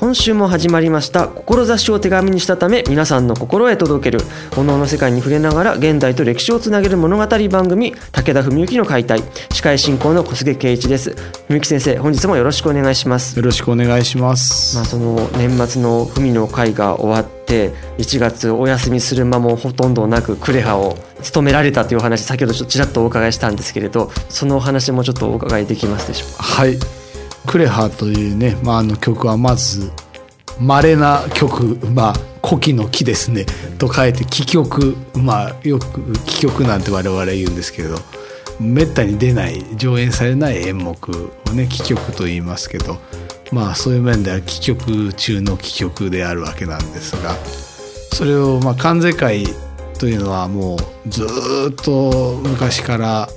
今週も始まりました志を手紙にしたため皆さんの心へ届ける炎の世界に触れながら現代と歴史をつなげる物語番組武田文幸の解体司会進行の小菅圭一です。文幸先生本日もよろしくお願いします。よろしくお願いします。まあその年末の文の会が終わって1月お休みする間もほとんどなくクレハを務められたというお話先ほどちょっとちらっとお伺いしたんですけれどそのお話もちょっとお伺いできますでしょうか？はいクレハというね、まあ、あの曲はまず稀な曲まあ古希の木ですねと書いて戯曲まあよく戯曲なんて我々言うんですけどめったに出ない上演されない演目をね戯曲と言いますけどまあそういう面では戯曲中の戯曲であるわけなんですがそれをまあ関税会というのはもうずっと昔から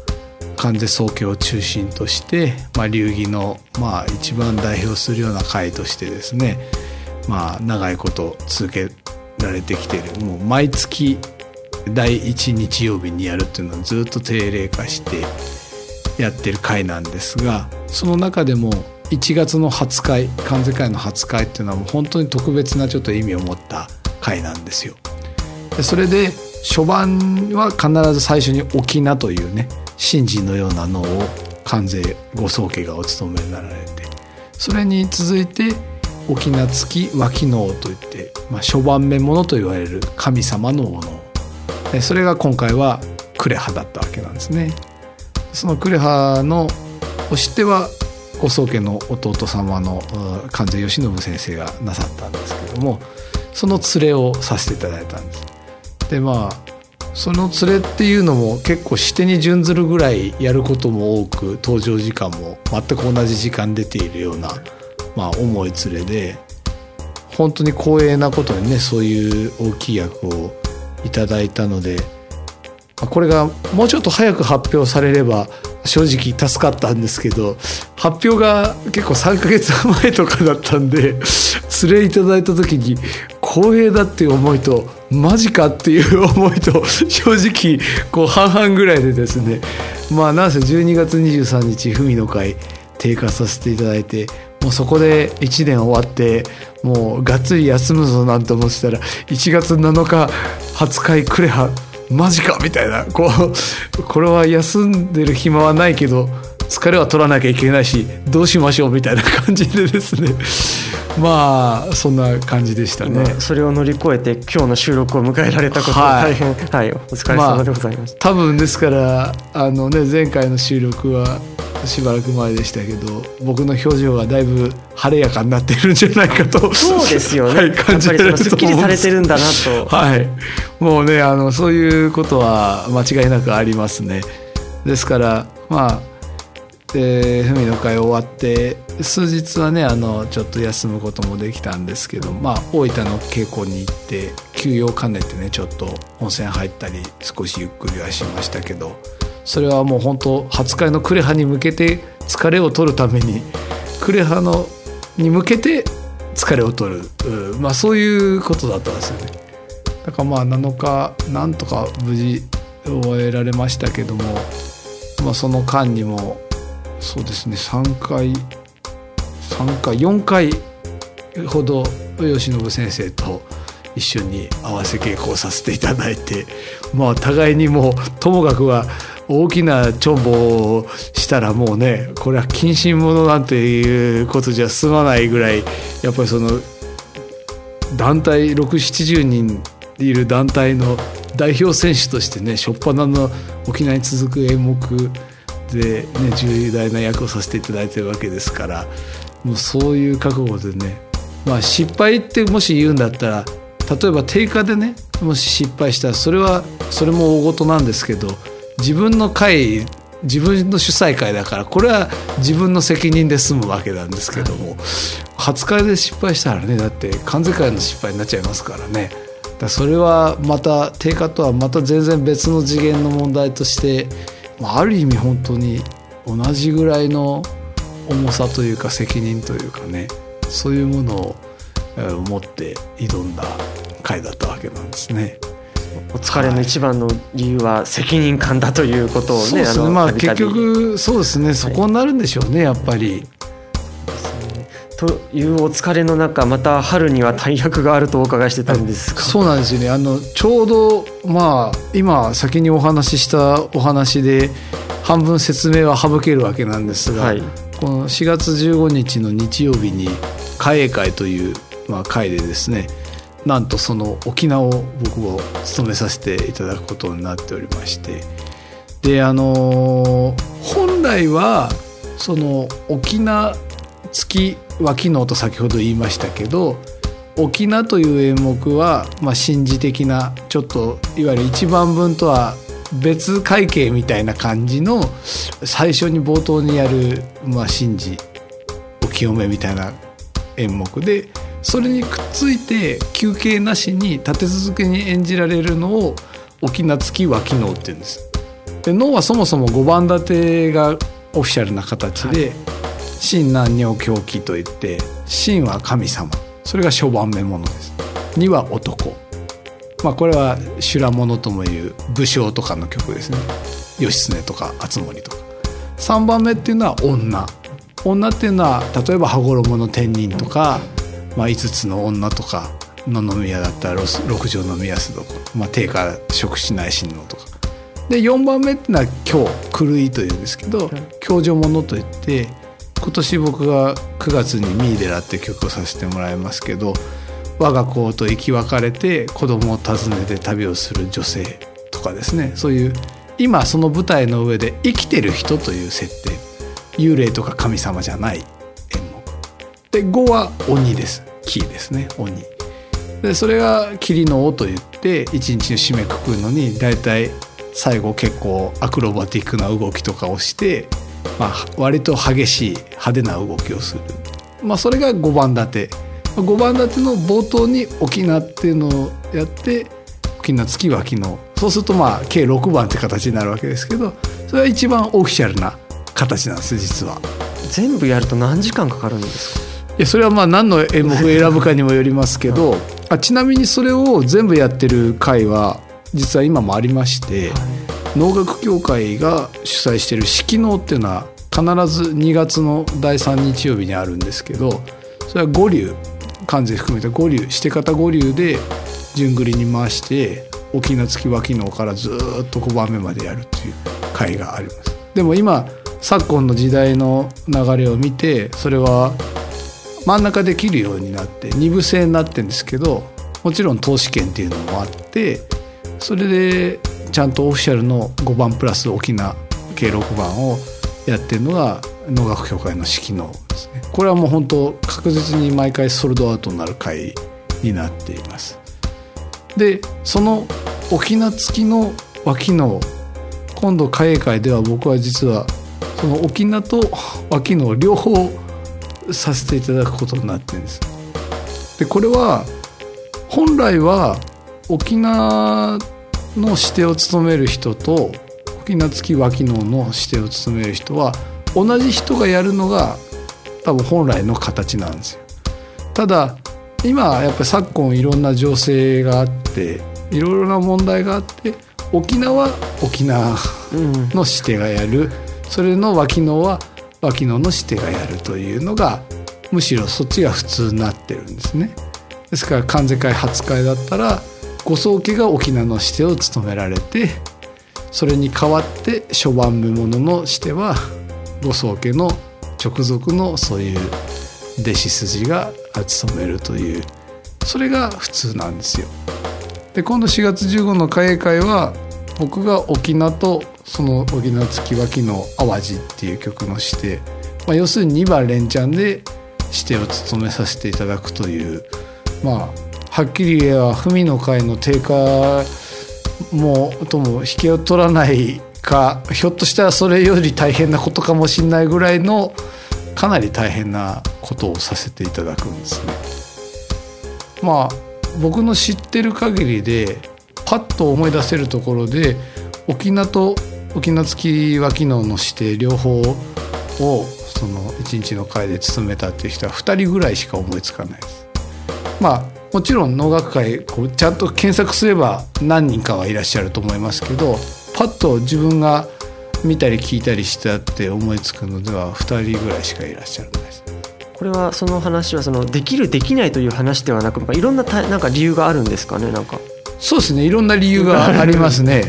関税宗家を中心として、まあ、流儀のまあ一番代表するような会としてですねまあ長いこと続けられてきているもう毎月第1日曜日にやるっていうのをずっと定例化してやってる会なんですがその中でも1月の初会関税会の初会っていうのはもう本当に特別なちょっと意味を持った会なんですよ。それで初版は必ず最初に沖縄というね神事のようなのを関税ご宗家がお務めになられてそれに続いて沖縄付き脇能といって、まあ、初番目ものと言われる神様のものそれが今回はクレハだったわけなんですね。そのクレハのお知ってはご宗家の弟様の関税義信先生がなさったんですけどもその連れをさせていただいたんです。でまあその連れっていうのも結構してに準ずるぐらいやることも多く登場時間も全く同じ時間出ているような、まあ、重い連れで本当に光栄なことにねそういう大きい役をいただいたのでこれがもうちょっと早く発表されれば正直助かったんですけど発表が結構3ヶ月前とかだったんで連れいただいた時に光栄だっていう思いとマジかっていう思いと正直こう半々ぐらいでですね。まあなんせ12月23日文の会定価させていただいてもうそこで1年終わってもうがっつり休むぞなんて思ってたら1月7日20日クレハマジかみたいなこうこれは休んでる暇はないけど疲れは取らなきゃいけないしどうしましょうみたいな感じでですね。まあそんな感じでしたね。それを乗り越えて今日の収録を迎えられたことは大変、はい、はい、お疲れ様でございました。まあ、多分ですからあのね前回の収録はしばらく前でしたけど僕の表情がだいぶ晴れやかになってるんじゃないかとそうですよね、はい、感じられるす。っきりされてるんだなと。はい。もうねあのそういうことは間違いなくありますね。ですからまあで文の会終わって数日はねあのちょっと休むこともできたんですけどまあ大分の稽古に行って休養兼ねてねちょっと温泉入ったり少しゆっくりはしましたけどそれはもう本当初回のクレハに向けて疲れを取るためにクレハのに向けて疲れを取る、まあそういうことだったんですよね。だからまあ7日なんとか無事終えられましたけども、まあ、その間にもそうですね3回3回4回ほど慶喜先生と一緒に合わせ稽古をさせていただいてまあ互いにもうともかくは大きなチョンボをしたらもうねこれは謹慎者なんていうことじゃ済まないぐらいやっぱりその団体670人いる団体の代表選手としてね初っ端の沖縄に続く演目で、ね、重大な役をさせていただいてるわけですからもうそういう覚悟でね、まあ、失敗ってもし言うんだったら例えば定価でねもし失敗したらそれはそれも大事なんですけど自分の会自分の主催会だからこれは自分の責任で済むわけなんですけども初回で失敗したらねだって関税会の失敗になっちゃいますからね。だそれはまた定価とはまた全然別の次元の問題としてある意味本当に同じぐらいの重さというか責任というかねそういうものを持って挑んだ回だったわけなんですね。お疲れの一番の理由は責任感だということをね、そうですね。まあ結局そうですね。そこになるんでしょうね、やっぱり。というお疲れの中また春には大役があるとお伺いしてたんですそうなんですよね。あのちょうどまあ今先にお話ししたお話で半分説明は省けるわけなんですが、はい、この4月15日の日曜日に「会営会」という、まあ、会でですねなんとその沖縄を僕も務めさせていただくことになっておりまして。であの本来はその沖縄月は機能と先ほど言いましたけど沖縄という演目は、まあ、神事的なちょっといわゆる一番分とは別会計みたいな感じの最初に冒頭にやる、まあ、神事お清めみたいな演目でそれにくっついて休憩なしに立て続けに演じられるのを沖縄月脇能って言うんです。で能はそもそも5番立てがオフィシャルな形で、はい。真難女狂気といって真は神様。それが初番目ものです。2は男まあこれは修羅物ともいう武将とかの曲ですね。義経とか敦盛とか。3番目っていうのは女。女っていうのは例えば羽衣の天人とか、まあ、5つの女とか野々宮だったら六条の宮須とか、まあ、定価食しない親王とか。で4番目っていうのは今日狂いというんですけど共助者といって今年僕が9月に「ミーデラ」っていう曲をさせてもらいますけど我が子と生き別れて子供を訪ねて旅をする女性とかですねそういう今その舞台の上で生きてる人という設定幽霊とか神様じゃない演目で5は鬼です。キーですね。鬼。でそれが霧の尾といって一日の締めくくるのに大体最後結構アクロバティックな動きとかをしてまあ、割と激しい派手な動きをする、まあ、それが5番立て。5番立ての冒頭に沖縄っていうのをやって沖縄月は昨日そうするとまあ計6番って形になるわけですけどそれは一番オフィシャルな形なんです実は。全部やると何時間かかるんですか？いやそれはまあ何の演目を選ぶかにもよりますけど、あちなみにそれを全部やってる会は実は今もありまして、はい。能楽協会が主催している式能っていうのは必ず2月の第3日曜日にあるんですけどそれは五流関税含めて五流して方五流で順繰りに回して沖縄月脇能からずっと5番目までやるっていう会があります。でも今昨今の時代の流れを見てそれは真ん中できるようになって2部制になってるんですけどもちろん投資券っていうのもあってそれでちゃんとオフィシャルの5番プラス沖縄計6番をやってるのが能楽協会の式能ですねこれはもう本当確実に毎回ソルドアウトになる回になっています。でその沖縄付きの脇の今度会営会では僕は実はその沖縄と脇の両方させていただくことになってるんです。でこれは本来は沖縄の指定を務める人と沖縄付き脇能の指定を務める人は同じ人がやるのが多分本来の形なんですよ。ただ今やっぱり昨今いろんな情勢があっていろいろな問題があって沖縄は沖縄の指定がやる、それの脇能は脇能の指定がやるというのがむしろそっちが普通になってるんですね。ですから関税会初会だったらご宗家が沖縄の指定を務められてそれに代わって諸番目物のしてはご宗家の直属のそういう弟子筋が務めるというそれが普通なんですよ。で今度4月15の会会は僕が沖縄とその沖縄月脇の淡路っていう曲の指定、まあ、要するに2番連チャンで指定を務めさせていただくというまあはっきり言えば文の会の低下もとも引けを取らないかひょっとしたらそれより大変なことかもしれないぐらいのかなり大変なことをさせていただくんですね。まあ僕の知ってる限りでパッと思い出せるところで沖縄と沖縄付き脇のの指定両方をその1日の会で務めたっていう人は2人ぐらいしか思いつかないです。まあもちろん能楽会こうちゃんと検索すれば何人かはいらっしゃると思いますけどパッと自分が見たり聞いたりしたって思いつくのでは2人ぐらいしかいらっしゃらないです。これはその話はそのできるできないという話ではなくいろんなたなんか理由があるんですかねなんか。そうですね。いろんな理由が ありますね。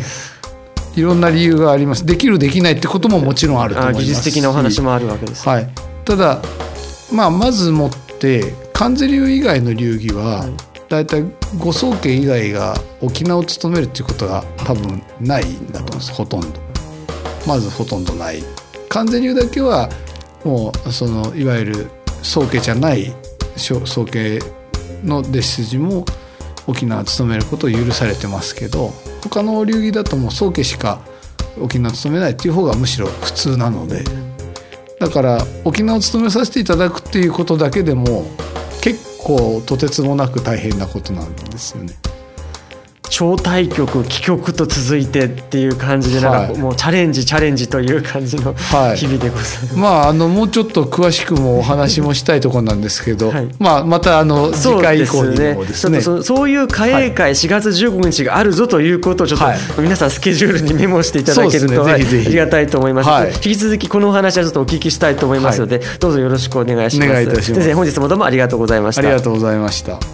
いろんな理由があります。できるできないってことももちろんあると思います技術的なお話もあるわけです、はい、ただまあまずもって関税流以外の流儀は、だいたいご宗家以外が沖縄を務めるっていうことが多分ないんだと思うんですほとんど。まずほとんどない。関税流だけはもうそのいわゆる宗家じゃない宗家の弟子筋も沖縄を務めることを許されてますけど他の流儀だともう宗家しか沖縄を務めないっていう方がむしろ普通なので。だから沖縄を務めさせていただくっていうことだけでも構とてつもなく大変なことなんですよね。超大曲戯曲と続いてっていう感じでなんかもうチャレンジチャレンジという感じの日々でございます、はい、まああのもうちょっと詳しくもお話もしたいところなんですけど、はい、まあまたあの次回以降にもですね。そうそういう歌詠会4月15日があるぞということをちょっと皆さんスケジュールにメモしていただけると、ありがたいと思います、はい、引き続きこのお話はちょっとお聞きしたいと思いますので、どうぞよろしくお願いします。お願いいたします。先生本日もどうもありがとうございました。ありがとうございました